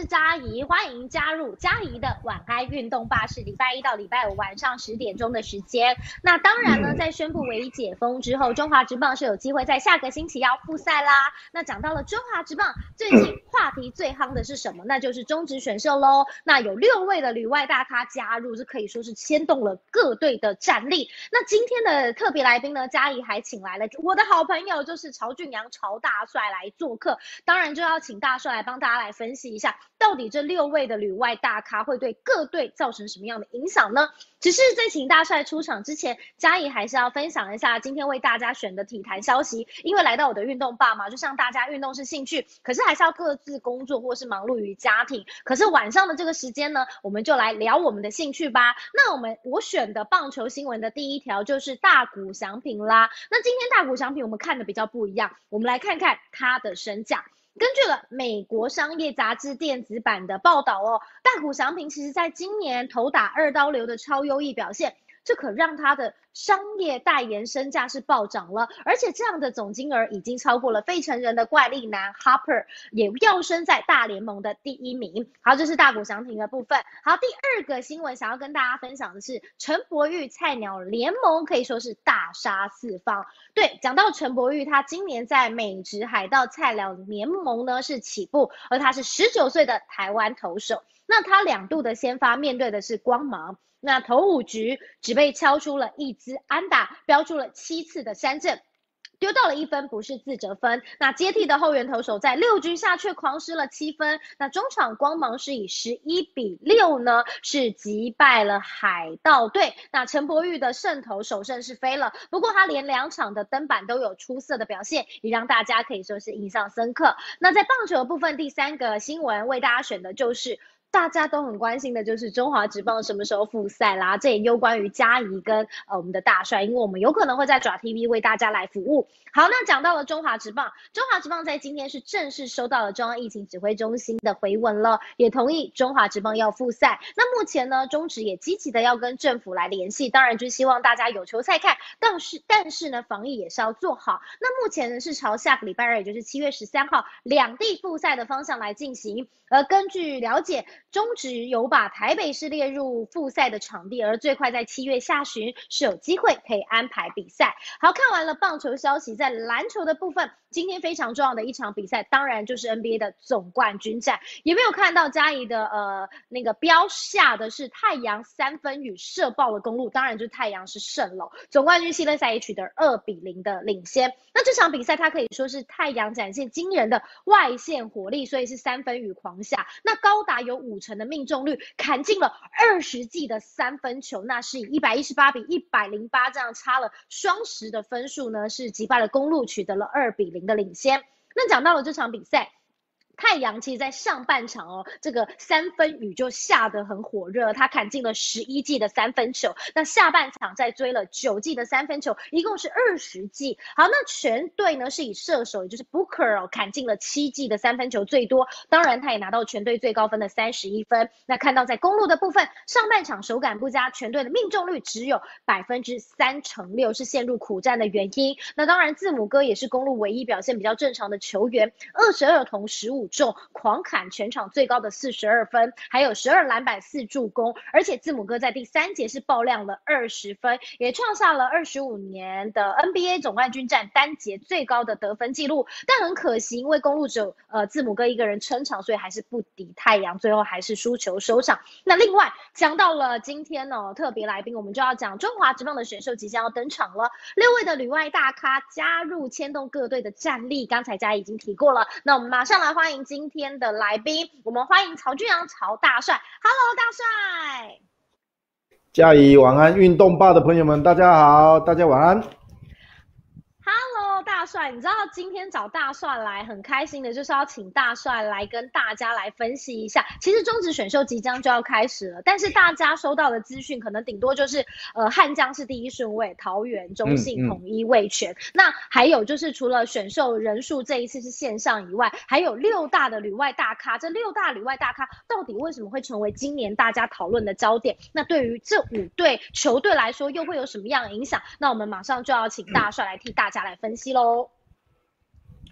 是嘉怡，欢迎加入佳怡的晚安运动吧，是礼拜一到礼拜五晚上十点钟的时间。那当然呢，在宣布唯一解封之后，中华职棒是有机会在下个星期要复赛啦。那讲到了中华职棒，最近 话题最夯的是什么？那就是中职选秀喽。那有六位的旅外大咖加入，这可以说是牵动了各队的战力。那今天的特别来宾呢，嘉怡还请来了我的好朋友，就是曹俊阳曹大帅来做客。当然就要请大帅来帮大家来分析一下。到底这六位的旅外大咖会对各队造成什么样的影响呢？只是在请大帅出场之前，嘉怡还是要分享一下今天为大家选的体坛消息。因为来到我的运动爸嘛，就像大家运动是兴趣，可是还是要各自是工作或是忙碌于家庭。可是晚上的这个时间呢，我们就来聊我们的兴趣吧。那我们我选的棒球新闻的第一条就是大谷翔平啦。那今天大谷翔平我们看的比较不一样，我们来看看他的身价。根据了美国商业杂志电子版的报道哦，大谷翔平其实在今年投打二刀流的超优异表现。这可让他的商业代言身价是暴涨了，而且这样的总金额已经超过了费城人的怪力男 Harper，也跃升在大联盟的第一名。好，这是大谷翔平的部分。好，第二个新闻想要跟大家分享的是陈柏宇菜鸟联盟可以说是大杀四方。对，讲到陈柏宇，他今年在美职海盗菜鸟联盟呢是起步，而他是十九岁的台湾投手。那他两度的先发面对的是光芒。那头五局只被敲出了一支安打，标出了七次的三振，丢到了一分，不是自责分。那接替的后援投手在六局下却狂失了七分。那中场光芒是以十一比六呢，是击败了海盗队。那陈柏宇的胜投首胜是飞了，不过他连两场的登板都有出色的表现，也让大家可以说是印象深刻。那在棒球部分，第三个新闻为大家选的就是。大家都很关心的就是中华职棒什么时候复赛啦，这也攸关于嘉怡跟呃我们的大帅，因为我们有可能会在爪 TV 为大家来服务。好，那讲到了中华职棒，中华职棒在今天是正式收到了中央疫情指挥中心的回文了，也同意中华职棒要复赛。那目前呢，中职也积极的要跟政府来联系，当然就希望大家有球赛看，但是但是呢，防疫也是要做好。那目前呢是朝下个礼拜二，也就是七月十三号两地复赛的方向来进行。而根据了解。中职有把台北市列入复赛的场地，而最快在七月下旬是有机会可以安排比赛。好看完了棒球消息，在篮球的部分，今天非常重要的一场比赛，当然就是 NBA 的总冠军战。有没有看到嘉怡的呃那个标下的是太阳三分雨射爆了公路，当然就是太阳是胜了，总冠军系列赛也取得二比零的领先。那这场比赛它可以说是太阳展现惊人的外线火力，所以是三分雨狂下，那高达有五。成的命中率砍进了二十记的三分球，那是以一百一十八比一百零八这样差了双十的分数呢，是击败了公路，取得了二比零的领先。那讲到了这场比赛。太阳其实，在上半场哦，这个三分雨就下得很火热，他砍进了十一记的三分球。那下半场再追了九记的三分球，一共是二十记。好，那全队呢是以射手，也就是 Booker 哦，砍进了七记的三分球最多，当然他也拿到全队最高分的三十一分。那看到在公路的部分，上半场手感不佳，全队的命中率只有百分之三乘六，是陷入苦战的原因。那当然，字母哥也是公路唯一表现比较正常的球员，二十二同十五。中狂砍全场最高的四十二分，还有十二篮板四助攻，而且字母哥在第三节是爆量了二十分，也创下了二十五年的 NBA 总冠军战单节最高的得分记录。但很可惜，因为公路只有呃字母哥一个人撑场，所以还是不敌太阳，最后还是输球收场。那另外讲到了今天呢，特别来宾我们就要讲中华职棒的选秀即将要登场了，六位的旅外大咖加入牵动各队的战力，刚才家已经提过了，那我们马上来欢迎。今天的来宾，我们欢迎曹俊阳曹大帅。Hello，大帅。嘉怡晚安，运动吧的朋友们，大家好，大家晚安。大帅，你知道今天找大帅来很开心的，就是要请大帅来跟大家来分析一下。其实中职选秀即将就要开始了，但是大家收到的资讯可能顶多就是，呃，汉江是第一顺位，桃园、中信、统一位全。那还有就是除了选秀人数这一次是线上以外，还有六大的旅外大咖。这六大旅外大咖到底为什么会成为今年大家讨论的焦点？那对于这五队球队来说又会有什么样的影响？那我们马上就要请大帅来替大家来分析喽。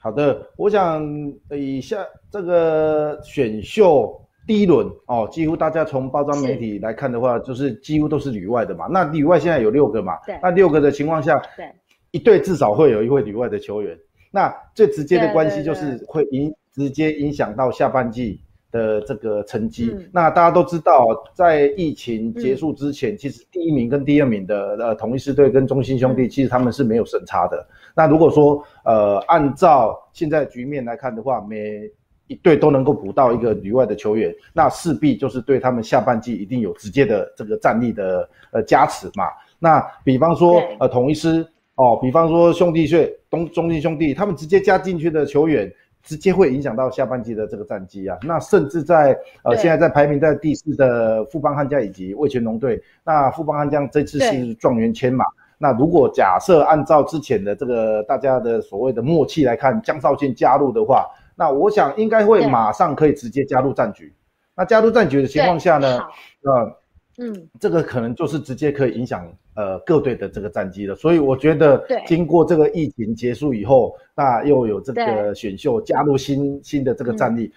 好的，我想以下这个选秀第一轮哦，几乎大家从包装媒体来看的话，就是几乎都是旅外的嘛。那旅外现在有六个嘛？对。那六个的情况下，对，一队至少会有一位旅外的球员。那最直接的关系就是会影直接影响到下半季的这个成绩。那大家都知道，在疫情结束之前，其实第一名跟第二名的呃同一师队跟中信兄弟，其实他们是没有胜差的。那如果说呃按照现在局面来看的话，每一队都能够补到一个旅外的球员，那势必就是对他们下半季一定有直接的这个战力的呃加持嘛。那比方说呃同一师。哦，比方说兄弟队、东中信兄弟，他们直接加进去的球员，直接会影响到下半季的这个战绩啊。那甚至在呃，现在在排名在第四的富邦悍将以及味全龙队，那富邦悍将这次是状元签嘛？那如果假设按照之前的这个大家的所谓的默契来看，江少庆加入的话，那我想应该会马上可以直接加入战局。那加入战局的情况下呢？呃，嗯，这个可能就是直接可以影响。呃，各队的这个战绩了，所以我觉得，经过这个疫情结束以后，那又有这个选秀加入新新的这个战力，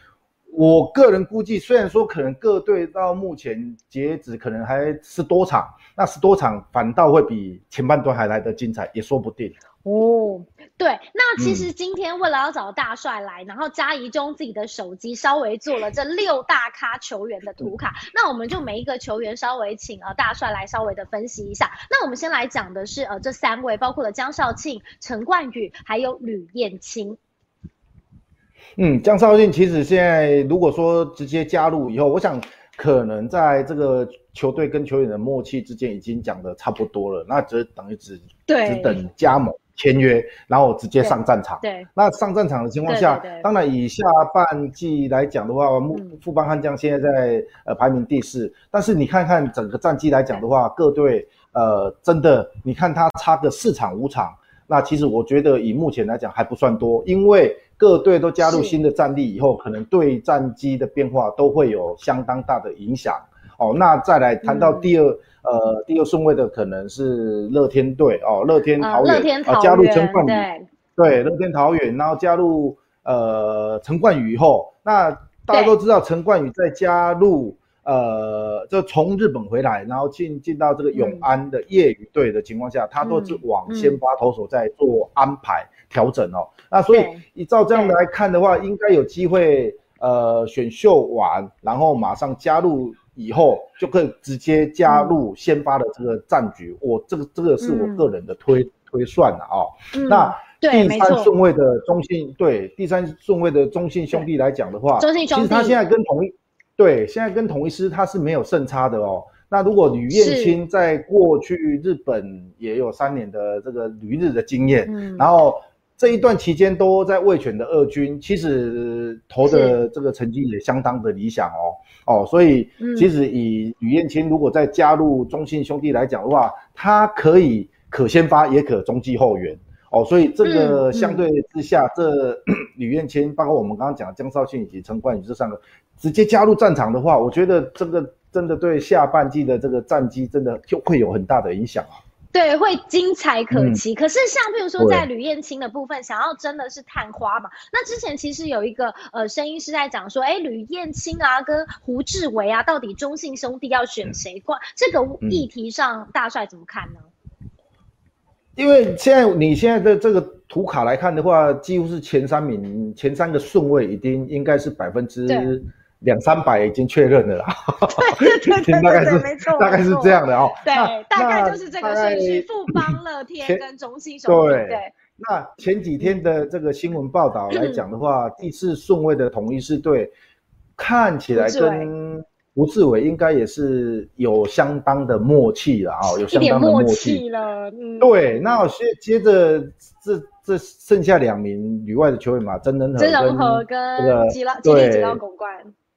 我个人估计，虽然说可能各队到目前截止可能还是多场，那十多场反倒会比前半段还来得精彩，也说不定。哦，对，那其实今天为了要找大帅来，然后嘉怡就用自己的手机稍微做了这六大咖球员的图卡，那我们就每一个球员稍微请呃大帅来稍微的分析一下。那我们先来讲的是呃这三位，包括了江少庆、陈冠宇还有吕燕青。嗯，江少庆其实现在如果说直接加入以后，我想可能在这个球队跟球员的默契之间已经讲的差不多了，那只等于只只等加盟。签约，然后直接上战场。对，那上战场的情况下，当然以下半季来讲的话，富富邦悍将现在在呃排名第四，但是你看看整个战绩来讲的话，各队呃真的，你看他差个四场五场，那其实我觉得以目前来讲还不算多，因为各队都加入新的战力以后，可能对战机的变化都会有相当大的影响。哦，那再来谈到第二。呃，第二顺位的可能是乐天队哦，乐天桃园啊，加入陈冠宇，对，乐天桃园，然后加入呃陈冠宇以后，那大家都知道陈冠宇在加入呃，就从日本回来，然后进进到这个永安的业余队的情况下，他都是往先发投手在做安排调整哦，那所以依照这样来看的话，应该有机会呃选秀完，然后马上加入。以后就可以直接加入先发的这个战局，我这个这个是我个人的推推算的啊。那第三顺位的中信对第三顺位的中信兄弟来讲的话，中信兄弟其实他现在跟同一对现在跟同一师他是没有胜差的哦。那如果吕燕青在过去日本也有三年的这个旅日的经验，然后。这一段期间都在卫权的二军，其实投的这个成绩也相当的理想哦哦，所以其实以吕燕青如果再加入中信兄弟来讲的话，他可以可先发也可中继后援哦，所以这个相对之下，这吕燕青包括我们刚刚讲的江少庆以及陈冠宇这三个直接加入战场的话，我觉得这个真的对下半季的这个战绩真的就会有很大的影响啊。对，会精彩可期。可是像譬如说在吕燕青的部分，想要真的是探花嘛？那之前其实有一个呃声音是在讲说，哎，吕燕青啊跟胡志伟啊，到底中信兄弟要选谁？关这个议题上，大帅怎么看呢？因为现在你现在的这个图卡来看的话，几乎是前三名，前三个顺位已经应该是百分之。两三百已经确认了啦，对对对，大概是没错，大概是这样的哦。对，大概就是这个顺序：富邦、乐天跟中信兄弟。对，那前几天的这个新闻报道来讲的话，第四顺位的统一是队看起来跟吴志伟应该也是有相当的默契了啊，有相当的默契了。嗯，对，那接接着这这剩下两名旅外的球员嘛，曾仁和、曾仁和跟这个吉拉吉吉拉拱冠。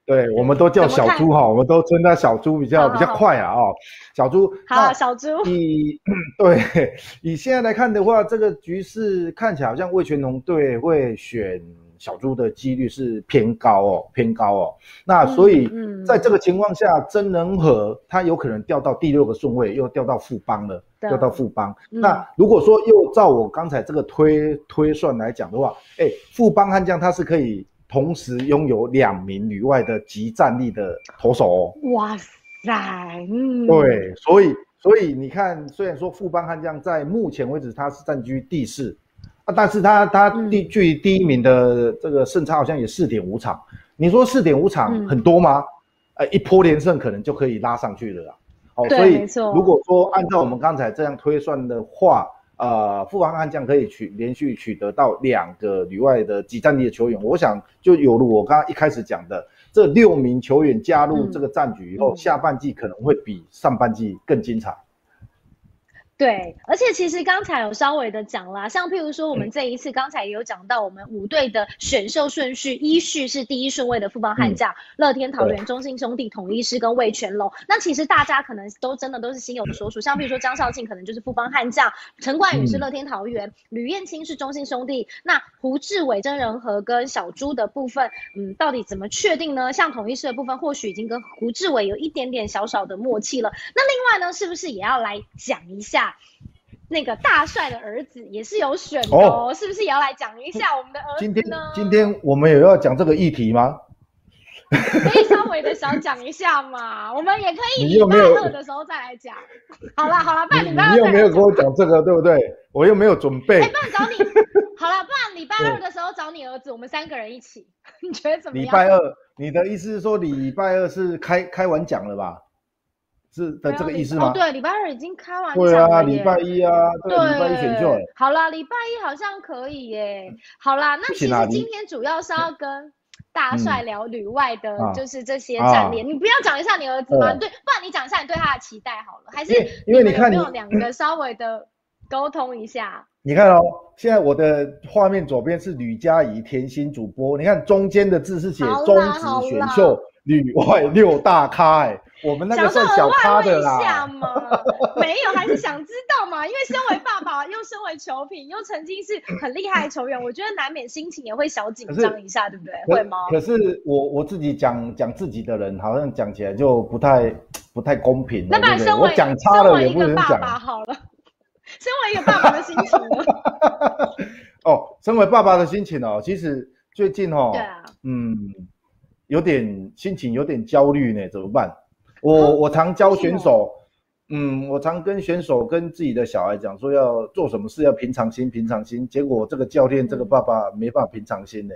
对，我们都叫小猪哈，我们都称他小猪比较比较快啊哦，小猪。好，小猪。以 对以现在来看的话，这个局势看起来好像魏全龙队会选小猪的几率是偏高哦，偏高哦。那所以在这个情况下，真人和他有可能掉到第六个顺位，又掉到副帮了，掉到副帮。那如果说又照我刚才这个推推算来讲的话，哎，副帮悍将他是可以同时拥有两名女外的极战力的投手哦。哇塞，嗯，对，所以。所以你看，虽然说富邦悍将在目前为止他是占据第四，啊，但是他他第距离第一名的这个胜差好像也四点五场。你说四点五场很多吗？呃，一波连胜可能就可以拉上去了啦。哦，所以如果说按照我们刚才这样推算的话，呃，富邦悍将可以取连续取得到两个旅外的几战力的球员，我想就有如我刚刚一开始讲的。这六名球员加入这个战局以后，下半季可能会比上半季更精彩。对，而且其实刚才有稍微的讲啦，像譬如说我们这一次刚才也有讲到，我们五队的选秀顺序依序是第一顺位的富邦悍将、乐天桃园、中信兄弟、统一师跟魏全龙。那其实大家可能都真的都是心有所属，像譬如说张少庆可能就是富邦悍将，陈冠宇是乐天桃园，吕燕青是中信兄弟。那胡志伟、真人和跟小猪的部分，嗯，到底怎么确定呢？像统一师的部分，或许已经跟胡志伟有一点点小小的默契了。那另外呢，是不是也要来讲一下？那个大帅的儿子也是有选的哦，是不是也要来讲一下我们的儿子呢？今天我们有要讲这个议题吗？可以稍微的小讲一下嘛，我们也可以礼拜二的时候再来讲。好了好了，不然礼拜二你又没有跟我讲这个，对不对？我又没有准备。哎，不然找你。好了，不然礼拜二的时候找你儿子，我们三个人一起，你觉得怎么样？礼拜二，你的意思是说礼拜二是开开完讲了吧？是的这个意思吗？对，礼拜二已经开完对啊，礼拜一啊，对，礼拜一选秀。好啦，礼拜一好像可以耶。好啦，那其实今天主要是要跟大帅聊旅外的，就是这些战略。你不要讲一下你儿子吗？对，不然你讲一下你对他的期待好了。还是因为你看，没有两个稍微的沟通一下。你看哦，现在我的画面左边是吕佳怡甜心主播，你看中间的字是写中职选秀。旅外六大咖哎，我们那个算小咖的啦。没有，还是想知道嘛？因为身为爸爸，又身为球评，又曾经是很厉害的球员，我觉得难免心情也会小紧张一下，对不对？会吗？可是我我自己讲讲自己的人，好像讲起来就不太不太公平。那把身为讲差了也不能讲。好了，身为一个爸爸的心情。哦，身为爸爸的心情哦，其实最近哦，对啊，嗯。有点心情有点焦虑呢，怎么办？我我常教选手，嗯，我常跟选手跟自己的小孩讲说，要做什么事要平常心，平常心。结果这个教练这个爸爸没办法平常心呢，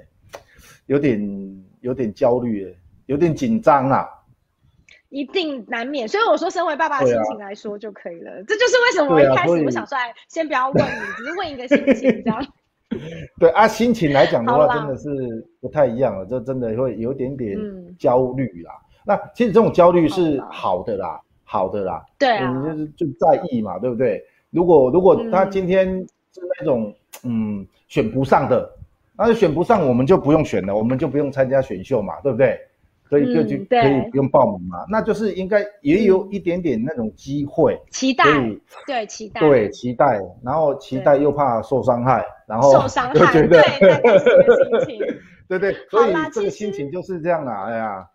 有点有点焦虑，有点紧张啊。一定难免，所以我说，身为爸爸的心情来说就可以了。这就是为什么我一开始我想出来，先不要问你，只是问一个心情这样。对啊，心情来讲的话，真的是不太一样了，这真的会有点点焦虑啦。那其实这种焦虑是好的啦，好的啦。对啊，你就是就在意嘛，对不对？如果如果他今天是那种嗯选不上的，那选不上我们就不用选了，我们就不用参加选秀嘛，对不对？可以就就可以不用报名嘛，那就是应该也有一点点那种机会，期待，对期待，对期待，然后期待又怕受伤害，然后受伤害，对，对对，所以这个心情就是这样啊，哎呀。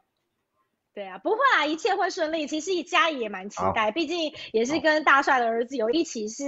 对啊，不会啊，一切会顺利。其实家里也蛮期待，毕竟也是跟大帅的儿子有一起是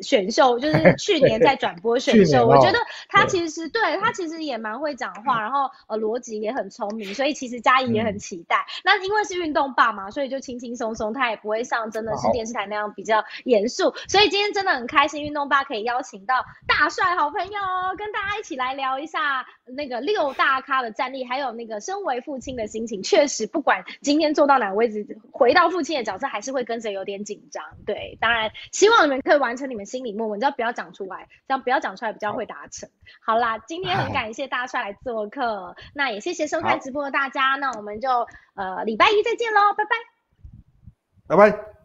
选秀，就 是去年在转播选秀。我觉得他其实对他其实也蛮会讲话，然后呃逻辑也很聪明，所以其实嘉怡也很期待。那因为是运动爸嘛，所以就轻轻松松，他也不会像真的是电视台那样比较严肃。所以今天真的很开心，运动爸可以邀请到大帅好朋友，跟大家一起来聊一下那个六大咖的战力，还有那个身为父亲的心情。确实不管。今天坐到哪个位置，回到父亲的角色，还是会跟着有点紧张。对，当然希望你们可以完成你们心里默默，你知道不要讲出来，这样不要讲出来比较会达成。好啦，今天很感谢大帅来做客，那也谢谢收看直播的大家，那我们就呃礼拜一再见喽，拜拜，拜拜。